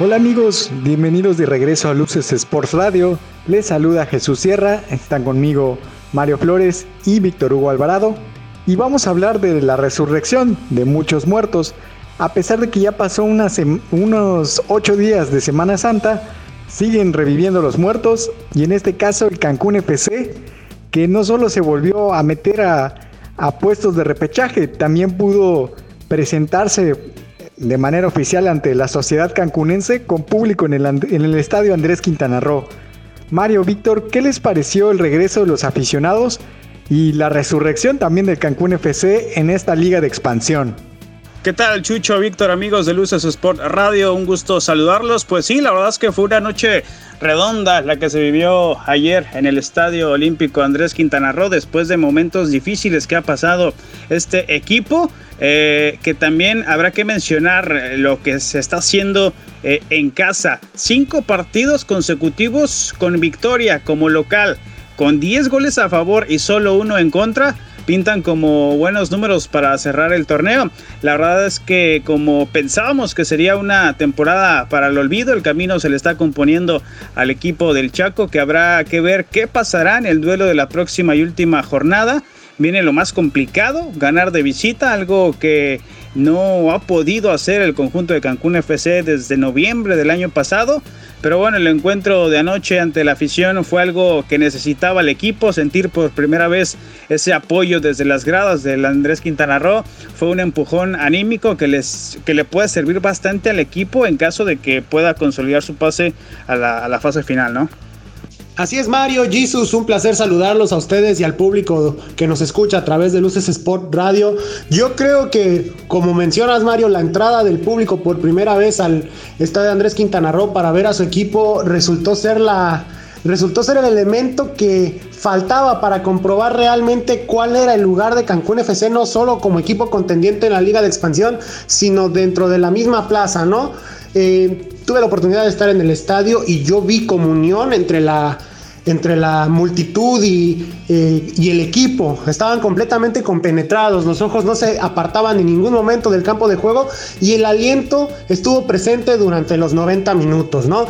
Hola amigos, bienvenidos de regreso a Luces Sports Radio. Les saluda Jesús Sierra, están conmigo Mario Flores y Víctor Hugo Alvarado. Y vamos a hablar de la resurrección de muchos muertos. A pesar de que ya pasó unos ocho días de Semana Santa, siguen reviviendo los muertos. Y en este caso el Cancún FC, que no solo se volvió a meter a, a puestos de repechaje, también pudo presentarse de manera oficial ante la sociedad cancunense con público en el, en el estadio Andrés Quintana Roo. Mario, Víctor, ¿qué les pareció el regreso de los aficionados y la resurrección también del Cancún FC en esta liga de expansión? ¿Qué tal, Chucho, Víctor, amigos de Luces Sport Radio? Un gusto saludarlos. Pues sí, la verdad es que fue una noche redonda la que se vivió ayer en el Estadio Olímpico Andrés Quintana Roo después de momentos difíciles que ha pasado este equipo. Eh, que también habrá que mencionar lo que se está haciendo eh, en casa. Cinco partidos consecutivos con victoria como local, con 10 goles a favor y solo uno en contra pintan como buenos números para cerrar el torneo. La verdad es que como pensábamos que sería una temporada para el olvido, el camino se le está componiendo al equipo del Chaco que habrá que ver qué pasará en el duelo de la próxima y última jornada. Viene lo más complicado, ganar de visita, algo que no ha podido hacer el conjunto de Cancún FC desde noviembre del año pasado. Pero bueno, el encuentro de anoche ante la afición fue algo que necesitaba el equipo, sentir por primera vez ese apoyo desde las gradas del Andrés Quintana Roo. Fue un empujón anímico que, les, que le puede servir bastante al equipo en caso de que pueda consolidar su pase a la, a la fase final, ¿no? Así es, Mario, Jesus, un placer saludarlos a ustedes y al público que nos escucha a través de Luces Sport Radio. Yo creo que, como mencionas, Mario, la entrada del público por primera vez al estadio Andrés Quintana Roo para ver a su equipo resultó ser la resultó ser el elemento que faltaba para comprobar realmente cuál era el lugar de Cancún FC, no solo como equipo contendiente en la Liga de Expansión, sino dentro de la misma plaza, ¿no? Eh, tuve la oportunidad de estar en el estadio y yo vi comunión entre la entre la multitud y, eh, y, el equipo. Estaban completamente compenetrados, los ojos no se apartaban en ningún momento del campo de juego y el aliento estuvo presente durante los 90 minutos, ¿no?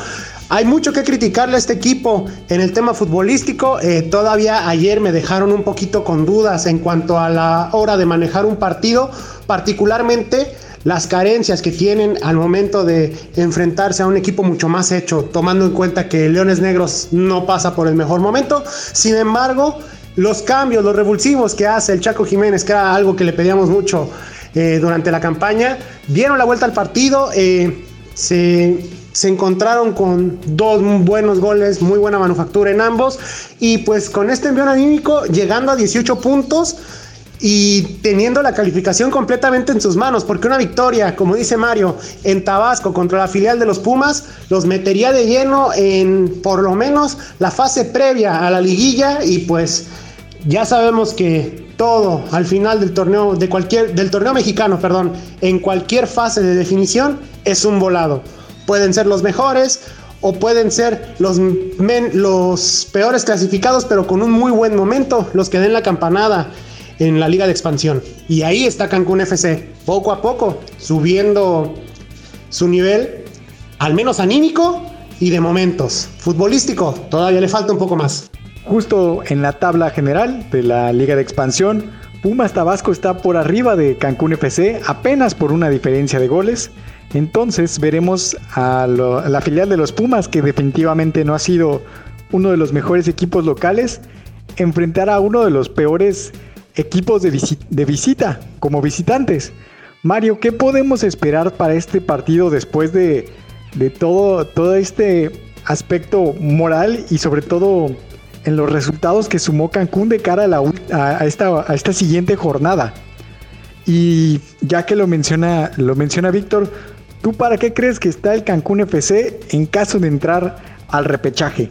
Hay mucho que criticarle a este equipo en el tema futbolístico. Eh, todavía ayer me dejaron un poquito con dudas en cuanto a la hora de manejar un partido, particularmente las carencias que tienen al momento de enfrentarse a un equipo mucho más hecho, tomando en cuenta que Leones Negros no pasa por el mejor momento. Sin embargo, los cambios, los revulsivos que hace el Chaco Jiménez, que era algo que le pedíamos mucho eh, durante la campaña, dieron la vuelta al partido. Eh, se, se encontraron con dos buenos goles, muy buena manufactura en ambos. Y pues con este envío anímico, llegando a 18 puntos y teniendo la calificación completamente en sus manos, porque una victoria, como dice Mario, en Tabasco contra la filial de los Pumas, los metería de lleno en por lo menos la fase previa a la liguilla y pues ya sabemos que todo al final del torneo de cualquier del torneo mexicano, perdón, en cualquier fase de definición es un volado. Pueden ser los mejores o pueden ser los, los peores clasificados, pero con un muy buen momento, los que den la campanada en la liga de expansión. Y ahí está Cancún FC, poco a poco, subiendo su nivel, al menos anímico y de momentos. Futbolístico, todavía le falta un poco más. Justo en la tabla general de la liga de expansión, Pumas Tabasco está por arriba de Cancún FC, apenas por una diferencia de goles. Entonces veremos a, la filial de los Pumas, que definitivamente no ha sido uno de los mejores equipos locales, enfrentar a uno de los peores equipos de, visita, como visitantes. Mario, ¿qué podemos esperar para este partido después de, todo, este aspecto moral y sobre todo en los resultados que sumó Cancún de cara a, esta, a esta siguiente jornada? Y ya que lo menciona, lo menciona Víctor, ¿tú para qué crees que está el Cancún FC en caso de entrar al repechaje?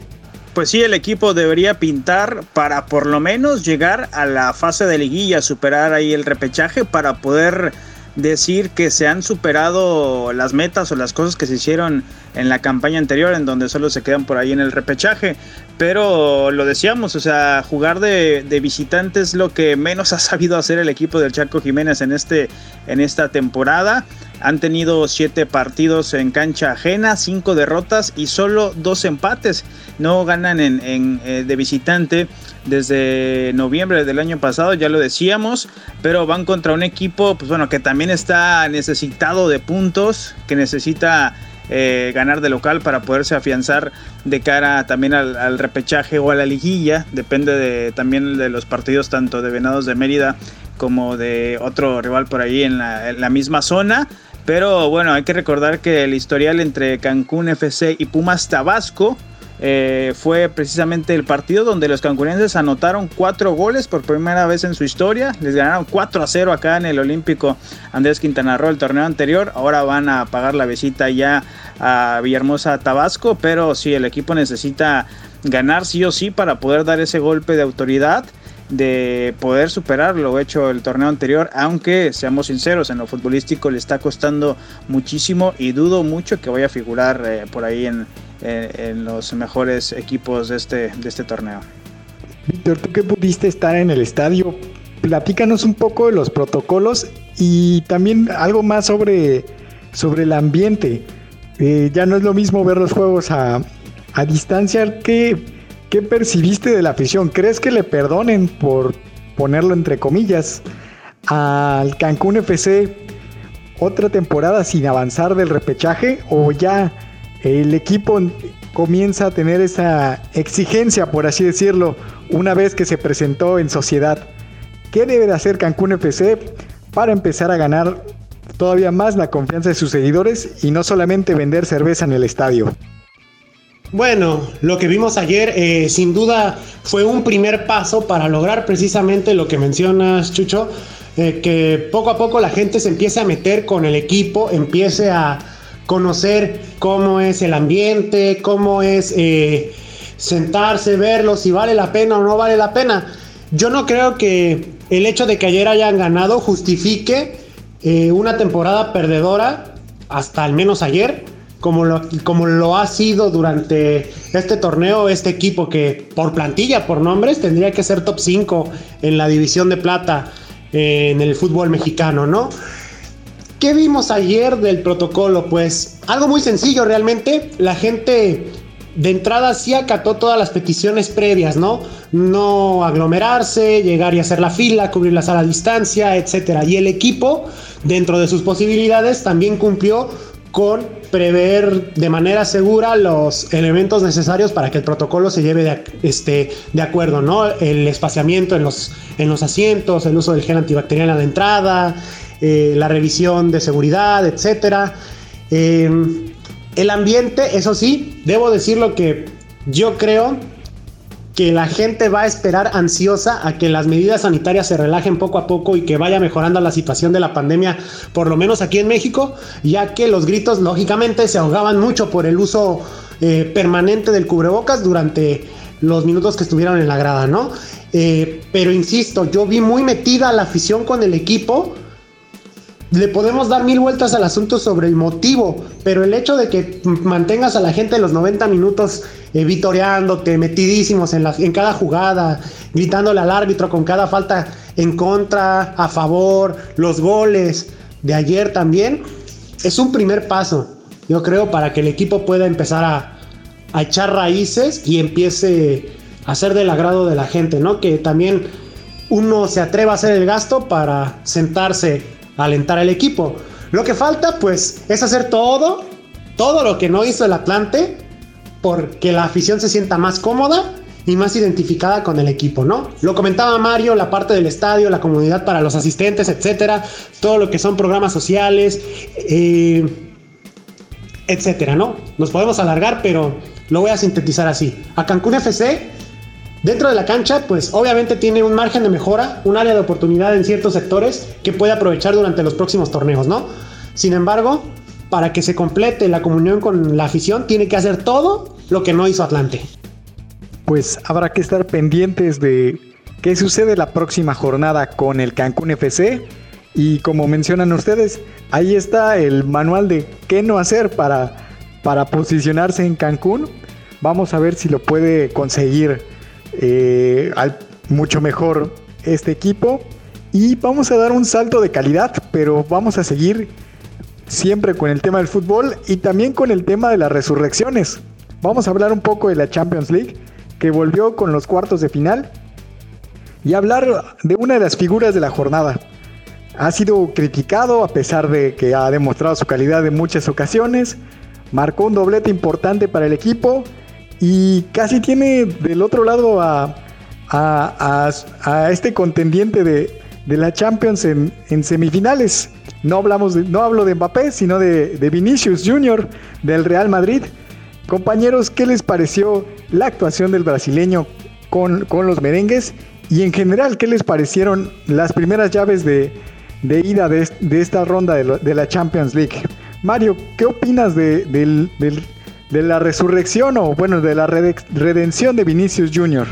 Pues sí, el equipo debería pintar para por lo menos llegar a la fase de liguilla, superar ahí el repechaje para poder decir que se han superado las metas o las cosas que se hicieron en la campaña anterior, en donde solo se quedan por ahí en el repechaje. Pero lo decíamos, o sea, jugar de, de visitante es lo que menos ha sabido hacer el equipo del Chaco Jiménez en, este, en esta temporada. Han tenido siete partidos en cancha ajena, cinco derrotas y solo dos empates. No ganan en, eh, de visitante desde noviembre del año pasado, ya lo decíamos, pero van contra un equipo, pues bueno, que también está necesitado de puntos, que necesita eh, ganar de local para poderse afianzar de cara también al, repechaje o a la liguilla. Depende de, también de los partidos tanto de Venados de Mérida como de otro rival por ahí en la misma zona. Pero bueno, hay que recordar que el historial entre Cancún FC y Pumas Tabasco eh, fue precisamente el partido donde los cancunenses anotaron cuatro goles por primera vez en su historia. Les ganaron 4 a 0 acá en el Olímpico Andrés Quintana Roo el torneo anterior. Ahora van a pagar la visita ya a Villahermosa, Tabasco. Pero sí, el equipo necesita ganar sí o sí para poder dar ese golpe de autoridad de poder superar lo hecho el torneo anterior, aunque seamos sinceros, en lo futbolístico le está costando muchísimo y dudo mucho que vaya a figurar eh, por ahí en, en, los mejores equipos de este, de este torneo. Víctor, tú que pudiste estar en el estadio, platícanos un poco de los protocolos y también algo más sobre, sobre el ambiente. Eh, ya no es lo mismo ver los juegos a, a distancia que ¿Qué percibiste de la afición? ¿Crees que le perdonen por ponerlo entre comillas al Cancún FC otra temporada sin avanzar del repechaje o ya el equipo comienza a tener esa exigencia, por así decirlo, una vez que se presentó en sociedad? ¿Qué debe de hacer Cancún FC para empezar a ganar todavía más la confianza de sus seguidores y no solamente vender cerveza en el estadio? Bueno, lo que vimos ayer eh, sin duda fue un primer paso para lograr precisamente lo que mencionas, Chucho, eh, que poco a poco la gente se empiece a meter con el equipo, empiece a conocer cómo es el ambiente, cómo es eh, sentarse, verlo, si vale la pena o no vale la pena. Yo no creo que el hecho de que ayer hayan ganado justifique una temporada perdedora, hasta al menos ayer como lo, como lo ha sido durante este torneo, este equipo que por plantilla, por nombres, tendría que ser top 5 en la división de plata eh, en el fútbol mexicano, ¿no? ¿Qué vimos ayer del protocolo? Pues algo muy sencillo realmente. La gente de entrada sí acató todas las peticiones previas, ¿no? No aglomerarse, llegar y hacer la fila, cubrir la sala a distancia, etc. Y el equipo, dentro de sus posibilidades, también cumplió con prever de manera segura los elementos necesarios para que el protocolo se lleve de, este, de acuerdo, ¿no? El espaciamiento en los, en los asientos, el uso del gel antibacterial a la entrada, eh, la revisión de seguridad, etc. Eh, el ambiente, eso sí, debo decirlo que yo creo que la gente va a esperar ansiosa a que las medidas sanitarias se relajen poco a poco y que vaya mejorando la situación de la pandemia, por lo menos aquí en México, ya que los gritos lógicamente se ahogaban mucho por el uso eh, permanente del cubrebocas durante los minutos que estuvieron en la grada, ¿no? Eh, pero insisto, yo vi muy metida la afición con el equipo le podemos dar mil vueltas al asunto sobre el motivo, pero el hecho de que mantengas a la gente los 90 minutos eh, vitoreándote, metidísimos en, cada jugada, gritándole al árbitro con cada falta en contra, a favor, los goles de ayer también, es un primer paso, yo creo, para que el equipo pueda empezar a, a echar raíces y empiece a ser del agrado de la gente, ¿no? Que también uno se atreva a hacer el gasto para sentarse alentar al equipo. Lo que falta, pues, es hacer todo, todo lo que no hizo el Atlante, porque la afición se sienta más cómoda y más identificada con el equipo, ¿no? Lo comentaba Mario, la parte del estadio, la comunidad para los asistentes, etcétera, todo lo que son programas sociales, eh, etcétera, ¿no? Nos podemos alargar, pero lo voy a sintetizar así. A Cancún FC Dentro de la cancha, pues obviamente tiene un margen de mejora, un área de oportunidad en ciertos sectores que puede aprovechar durante los próximos torneos, ¿no? Sin embargo, para que se complete la comunión con la afición, tiene que hacer todo lo que no hizo Atlante. Pues habrá que estar pendientes de qué sucede la próxima jornada con el Cancún FC. Y como mencionan ustedes, ahí está el manual de qué no hacer para, para posicionarse en Cancún. Vamos a ver si lo puede conseguir eh, al, mucho mejor este equipo. Y vamos a dar un salto de calidad, pero vamos a seguir siempre con el tema del fútbol y también con el tema de las resurrecciones. Vamos a hablar un poco de la Champions League, que volvió con los cuartos de final, y hablar de una de las figuras de la jornada. Ha sido criticado a pesar de que ha demostrado su calidad en muchas ocasiones, marcó un doblete importante para el equipo y casi tiene del otro lado a, a, este contendiente de, la Champions en, semifinales. No, hablamos no hablo de Mbappé, sino de, de Vinicius Jr. del Real Madrid. Compañeros, ¿qué les pareció la actuación del brasileño con, los merengues? Y en general, ¿qué les parecieron las primeras llaves de, ida de, esta ronda de, la Champions League? Mario, ¿qué opinas de, de la resurrección o bueno, de la redención de Vinicius Jr.?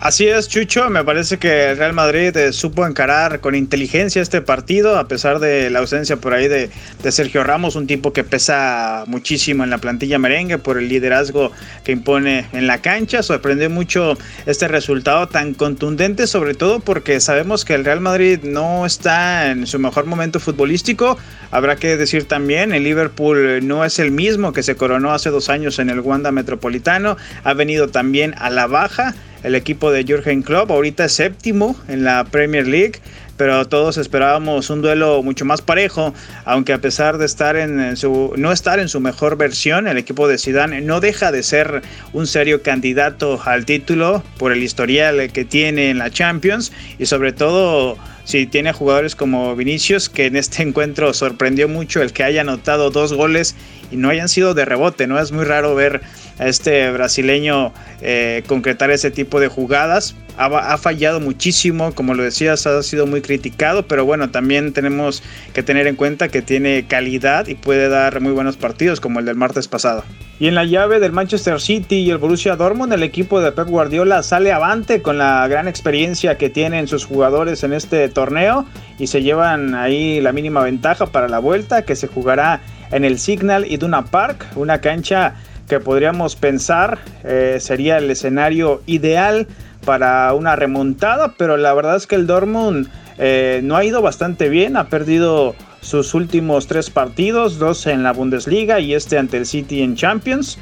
Así es, Chucho. Me parece que el Real Madrid eh, supo encarar con inteligencia este partido, a pesar de la ausencia por ahí de, Sergio Ramos, un tipo que pesa muchísimo en la plantilla merengue por el liderazgo que impone en la cancha. Sorprendió mucho este resultado tan contundente, sobre todo porque sabemos que el Real Madrid no está en su mejor momento futbolístico. Habrá que decir también, el Liverpool no es el mismo que se coronó hace dos años en el Wanda Metropolitano. Ha venido también a la baja el equipo de Jürgen Klopp. Ahorita es séptimo en la Premier League, pero todos esperábamos un duelo mucho más parejo, aunque a pesar de estar en su no estar en su mejor versión, el equipo de Zidane no deja de ser un serio candidato al título por el historial que tiene en la Champions y sobre todo si tiene jugadores como Vinicius, que en este encuentro sorprendió mucho el que haya anotado dos goles y no hayan sido de rebote, ¿no? Es muy raro ver a este brasileño eh, concretar ese tipo de jugadas. Ha, fallado muchísimo, como lo decías, ha sido muy criticado, pero bueno, también tenemos que tener en cuenta que tiene calidad y puede dar muy buenos partidos, como el del martes pasado. Y en la llave del Manchester City y el Borussia Dortmund, el equipo de Pep Guardiola sale avante con la gran experiencia que tienen sus jugadores en este torneo y se llevan ahí la mínima ventaja para la vuelta que se jugará en el Signal Iduna Park, una cancha que podríamos pensar eh, sería el escenario ideal para una remontada, pero la verdad es que el Dortmund eh, no ha ido bastante bien, ha perdido sus últimos tres partidos, dos en la Bundesliga y este ante el City en Champions.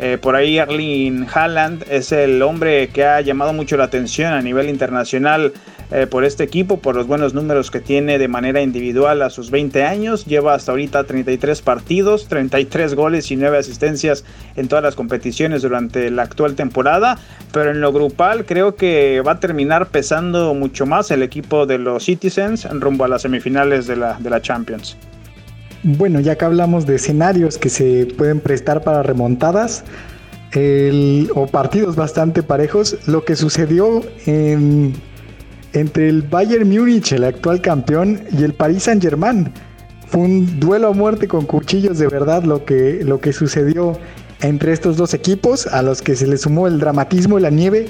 Eh, por ahí Erling Haaland es el hombre que ha llamado mucho la atención a nivel internacional eh, por este equipo, por los buenos números que tiene de manera individual a sus 20 años. Lleva hasta ahorita 33 partidos, 33 goles y 9 asistencias en todas las competiciones durante la actual temporada. Pero en lo grupal creo que va a terminar pesando mucho más el equipo de los Citizens rumbo a las semifinales de la, de la Champions. Bueno, ya que hablamos de escenarios que se pueden prestar para remontadas o partidos bastante parejos, lo que sucedió entre el Bayern Múnich, el actual campeón, y el Paris Saint Germain. Fue un duelo a muerte con cuchillos de verdad lo que, lo que sucedió entre estos dos equipos, a los que se le sumó el dramatismo y la nieve.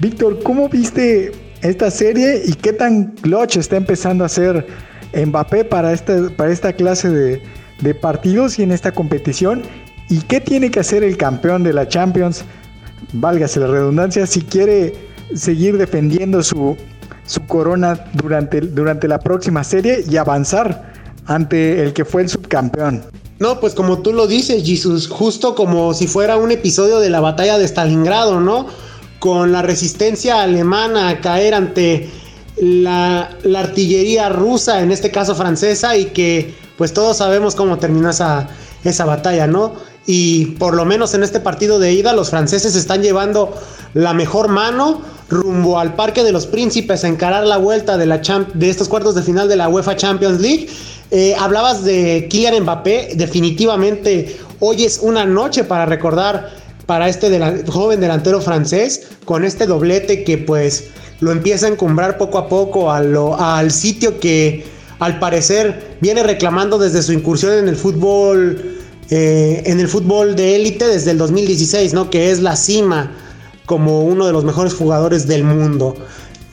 Víctor, ¿cómo viste esta serie y qué tan clutch está empezando a ser Mbappé para esta, para esta clase de, partidos y en esta competición. ¿Y qué tiene que hacer el campeón de la Champions? Válgase la redundancia, si quiere seguir defendiendo su, su corona durante, durante la próxima serie y avanzar ante el que fue el subcampeón. No, pues como tú lo dices, Jesus, justo como si fuera un episodio de la batalla de Stalingrado, ¿no? Con la resistencia alemana a caer ante la, artillería rusa, en este caso francesa, y que pues todos sabemos cómo terminó esa, esa batalla, ¿no? Y por lo menos en este partido de ida los franceses están llevando la mejor mano rumbo al Parque de los Príncipes a encarar la vuelta de, la de estos cuartos de final de la UEFA Champions League. Eh, hablabas de Kylian Mbappé, definitivamente hoy es una noche para recordar para este joven delantero francés con este doblete que pues lo empieza a encumbrar poco a poco al sitio que al parecer viene reclamando desde su incursión en el fútbol, eh, en el fútbol de élite desde el 2016, ¿no? Que es la cima como uno de los mejores jugadores del mundo.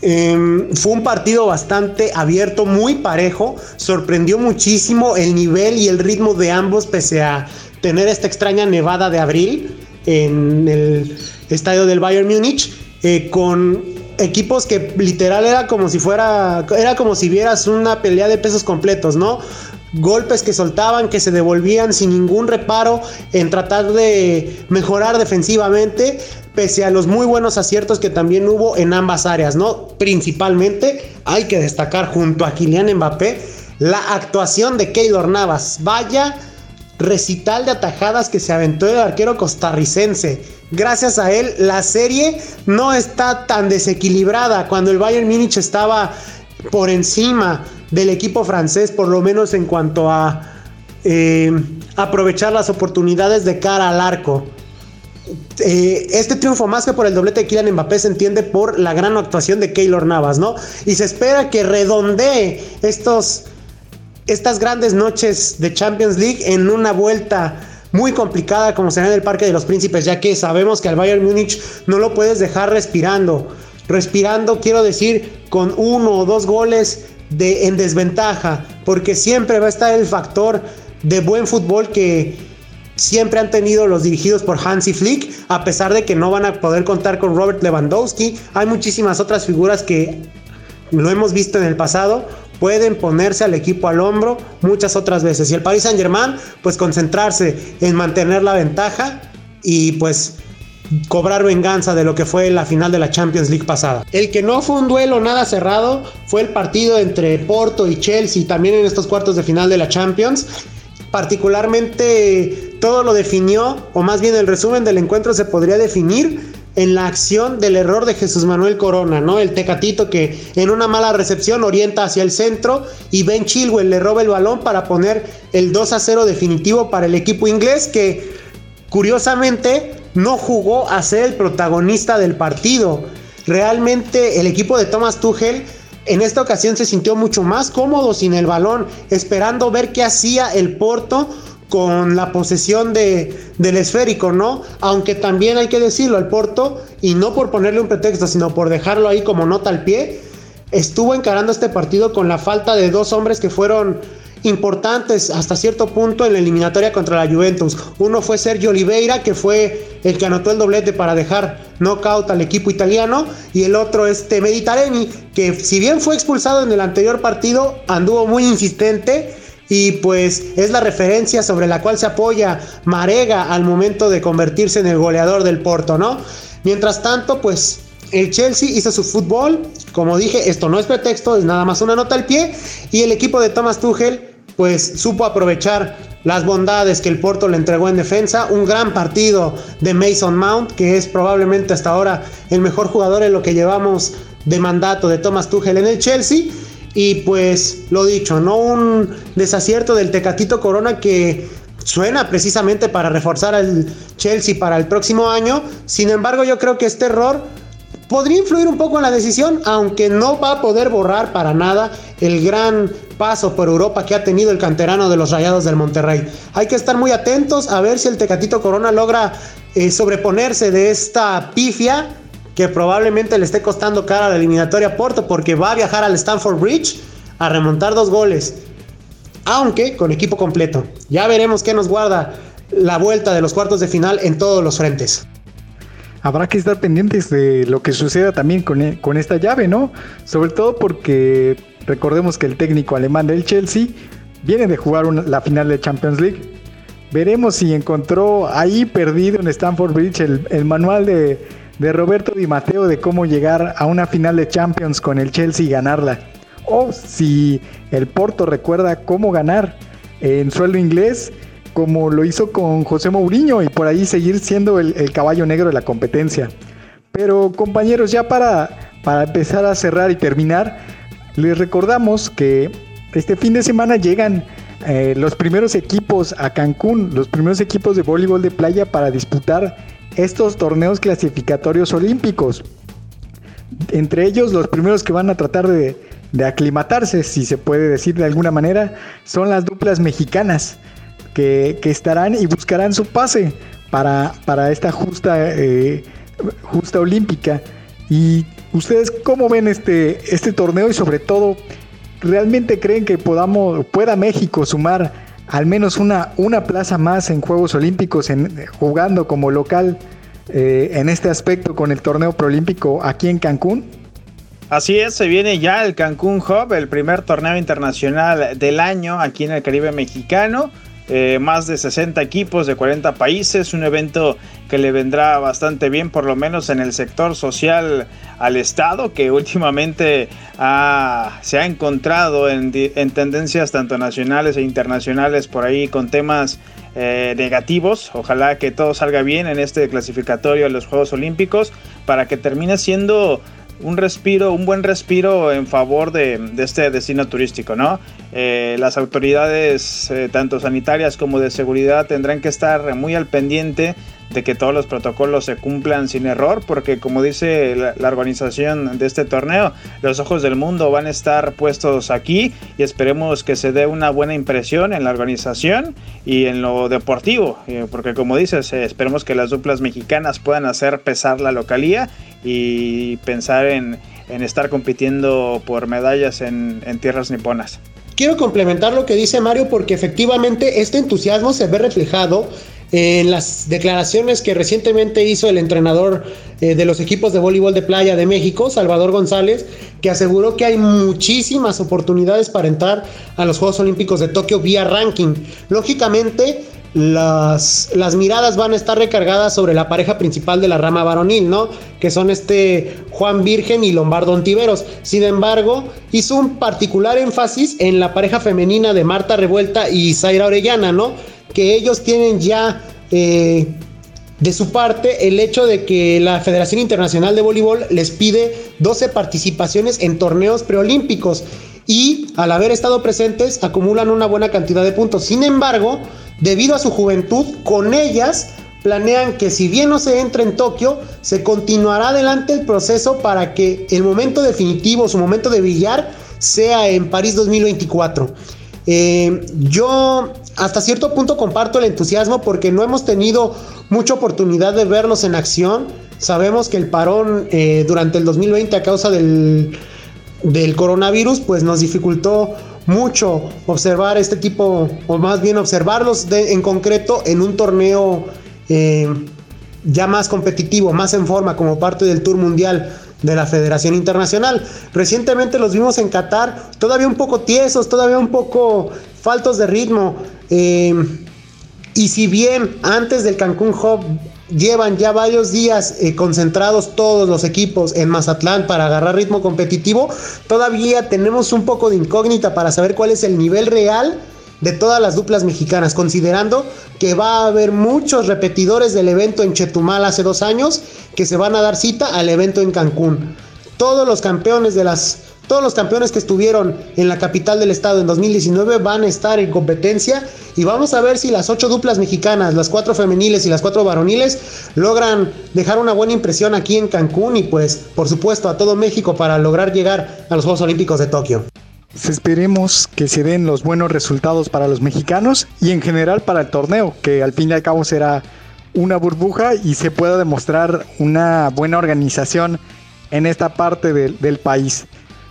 Em, fue un partido bastante abierto, muy parejo, sorprendió muchísimo el nivel y el ritmo de ambos pese a tener esta extraña nevada de abril en el estadio del Bayern Múnich, eh, con equipos que literal era como si fuera, era como si vieras una pelea de pesos completos, ¿no? golpes que soltaban, que se devolvían sin ningún reparo en tratar de mejorar defensivamente, pese a los muy buenos aciertos que también hubo en ambas áreas, ¿no? Principalmente hay que destacar junto a Kylian Mbappé la actuación de Keylor Navas. Vaya recital de atajadas que se aventó el arquero costarricense. Gracias a él, la serie no está tan desequilibrada cuando el Bayern Múnich estaba por encima del equipo francés, por lo menos en cuanto a eh, aprovechar las oportunidades de cara al arco. Eh, este triunfo más que por el doblete de Kylian Mbappé se entiende por la gran actuación de Keylor Navas, ¿no? Y se espera que redondee estos, estas grandes noches de Champions League en una vuelta muy complicada como será en el Parque de los Príncipes, ya que sabemos que al Bayern Múnich no lo puedes dejar respirando. Respirando, quiero decir, con uno o dos goles de, en desventaja, porque siempre va a estar el factor de buen fútbol que siempre han tenido los dirigidos por Hansi Flick, a pesar de que no van a poder contar con Robert Lewandowski. Hay muchísimas otras figuras que lo hemos visto en el pasado, pueden ponerse al equipo al hombro muchas otras veces. Y el Paris Saint Germain, pues concentrarse en mantener la ventaja y pues cobrar venganza de lo que fue la final de la Champions League pasada. El que no fue un duelo nada cerrado fue el partido entre Porto y Chelsea, también en estos cuartos de final de la Champions. Particularmente todo lo definió, o más bien el resumen del encuentro se podría definir en la acción del error de Jesús Manuel Corona, ¿no? El tecatito que en una mala recepción orienta hacia el centro y Ben Chilwell le roba el balón para poner el 2 a 0 definitivo para el equipo inglés que curiosamente no jugó a ser el protagonista del partido. Realmente el equipo de Thomas Tuchel en esta ocasión se sintió mucho más cómodo sin el balón, esperando ver qué hacía el Porto con la posesión de, del esférico, ¿no? Aunque también hay que decirlo, el Porto, y no por ponerle un pretexto, sino por dejarlo ahí como nota al pie, estuvo encarando este partido con la falta de dos hombres que fueron importantes hasta cierto punto en la eliminatoria contra la Juventus. Uno fue Sergio Oliveira, que fue el que anotó el doblete para dejar knockout al equipo italiano, y el otro es Temedi que si bien fue expulsado en el anterior partido, anduvo muy insistente y pues es la referencia sobre la cual se apoya Marega al momento de convertirse en el goleador del Porto, ¿no? Mientras tanto, pues el Chelsea hizo su fútbol, como dije, esto no es pretexto, es nada más una nota al pie. Y el equipo de Thomas Tuchel pues supo aprovechar las bondades que el Porto le entregó en defensa, un gran partido de Mason Mount, que es probablemente hasta ahora el mejor jugador en lo que llevamos de mandato de Thomas Tuchel en el Chelsea y pues lo dicho, no un desacierto del Tecatito Corona que suena precisamente para reforzar al Chelsea para el próximo año. Sin embargo, yo creo que este error podría influir un poco en la decisión, aunque no va a poder borrar para nada el gran paso por Europa que ha tenido el canterano de los Rayados del Monterrey. Hay que estar muy atentos a ver si el Tecatito Corona logra eh, sobreponerse de esta pifia que probablemente le esté costando cara a la eliminatoria a Porto porque va a viajar al Stanford Bridge a remontar dos goles, aunque con equipo completo. Ya veremos qué nos guarda la vuelta de los cuartos de final en todos los frentes. Habrá que estar pendientes de lo que suceda también con, e, con esta llave, ¿no? Sobre todo porque recordemos que el técnico alemán del Chelsea viene de jugar la final de Champions League. Veremos si encontró ahí perdido en Stanford Bridge el manual de, de Roberto Di Matteo de cómo llegar a una final de Champions con el Chelsea y ganarla. O si el Porto recuerda cómo ganar en suelo inglés, como lo hizo con José Mourinho y por ahí seguir siendo el, caballo negro de la competencia. Pero compañeros, ya para, para empezar a cerrar y terminar, les recordamos que este fin de semana llegan eh, los primeros equipos a Cancún, los primeros equipos de voleibol de playa para disputar estos torneos clasificatorios olímpicos. Entre ellos, los primeros que van a tratar de, aclimatarse, si se puede decir de alguna manera, son las duplas mexicanas que, estarán y buscarán su pase para, para esta justa, eh, justa olímpica. ¿Y ustedes cómo ven este, este torneo y sobre todo, realmente creen que podamos, pueda México sumar al menos una, una plaza más en Juegos Olímpicos, en, jugando como local eh, en este aspecto con el torneo proolímpico aquí en Cancún? Así es, se viene ya el Cancún Hub, el primer torneo internacional del año aquí en el Caribe mexicano. Eh, más de 60 equipos de 40 países, un evento que le vendrá bastante bien, por lo menos en el sector social al Estado, que últimamente se ha encontrado en, tendencias tanto nacionales e internacionales por ahí con temas eh, negativos. Ojalá que todo salga bien en este clasificatorio a los Juegos Olímpicos para que termine siendo un respiro, un buen respiro en favor de, este destino turístico, ¿no? Eh, las autoridades, eh, tanto sanitarias como de seguridad, tendrán que estar muy al pendiente de que todos los protocolos se cumplan sin error, porque como dice la, organización de este torneo, los ojos del mundo van a estar puestos aquí y esperemos que se dé una buena impresión en la organización y en lo deportivo, eh, porque como dices, eh, esperemos que las duplas mexicanas puedan hacer pesar la localía y pensar en, estar compitiendo por medallas en, en tierras niponas. Quiero complementar lo que dice Mario porque efectivamente este entusiasmo se ve reflejado en las declaraciones que recientemente hizo el entrenador eh, de los equipos de voleibol de playa de México, Salvador González, que aseguró que hay muchísimas oportunidades para entrar a los Juegos Olímpicos de Tokio vía ranking. Lógicamente, las, las, miradas van a estar recargadas sobre la pareja principal de la rama varonil, ¿no? Que son este Juan Virgen y Lombardo Ontiveros. Sin embargo, hizo un particular énfasis en la pareja femenina de Marta Revuelta y Zaira Orellana, ¿no? Que ellos tienen ya eh, de su parte el hecho de que la Federación Internacional de Voleibol les pide 12 participaciones en torneos preolímpicos y al haber estado presentes acumulan una buena cantidad de puntos. Sin embargo, debido a su juventud, con ellas planean que si bien no se entra en Tokio, se continuará adelante el proceso para que el momento definitivo, su momento de brillar, sea en París 2024. Eh, yo hasta cierto punto comparto el entusiasmo porque no hemos tenido mucha oportunidad de verlos en acción. Sabemos que el parón eh, durante el 2020 a causa del, del coronavirus pues nos dificultó mucho observar este tipo, o más bien observarlos en concreto en un torneo eh, ya más competitivo, más en forma como parte del Tour Mundial de la Federación Internacional. Recientemente los vimos en Qatar, todavía un poco tiesos, todavía un poco faltos de ritmo. Eh, y si bien antes del Cancún Hub llevan ya varios días eh, concentrados todos los equipos en Mazatlán para agarrar ritmo competitivo, todavía tenemos un poco de incógnita para saber cuál es el nivel real de todas las duplas mexicanas, considerando que va a haber muchos repetidores del evento en Chetumal hace dos años que se van a dar cita al evento en Cancún. Todos los campeones de las todos los campeones que estuvieron en la capital del estado en 2019 van a estar en competencia y vamos a ver si las ocho duplas mexicanas, las cuatro femeniles y las cuatro varoniles, logran dejar una buena impresión aquí en Cancún y pues por supuesto a todo México para lograr llegar a los Juegos Olímpicos de Tokio. Esperemos que se den los buenos resultados para los mexicanos y en general para el torneo, que al fin y al cabo será una burbuja y se pueda demostrar una buena organización en esta parte del, país.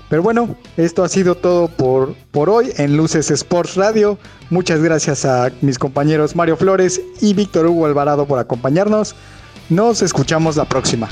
Pero bueno, esto ha sido todo por, por hoy en Luces Sports Radio. Muchas gracias a mis compañeros Mario Flores y Víctor Hugo Alvarado por acompañarnos. Nos escuchamos la próxima.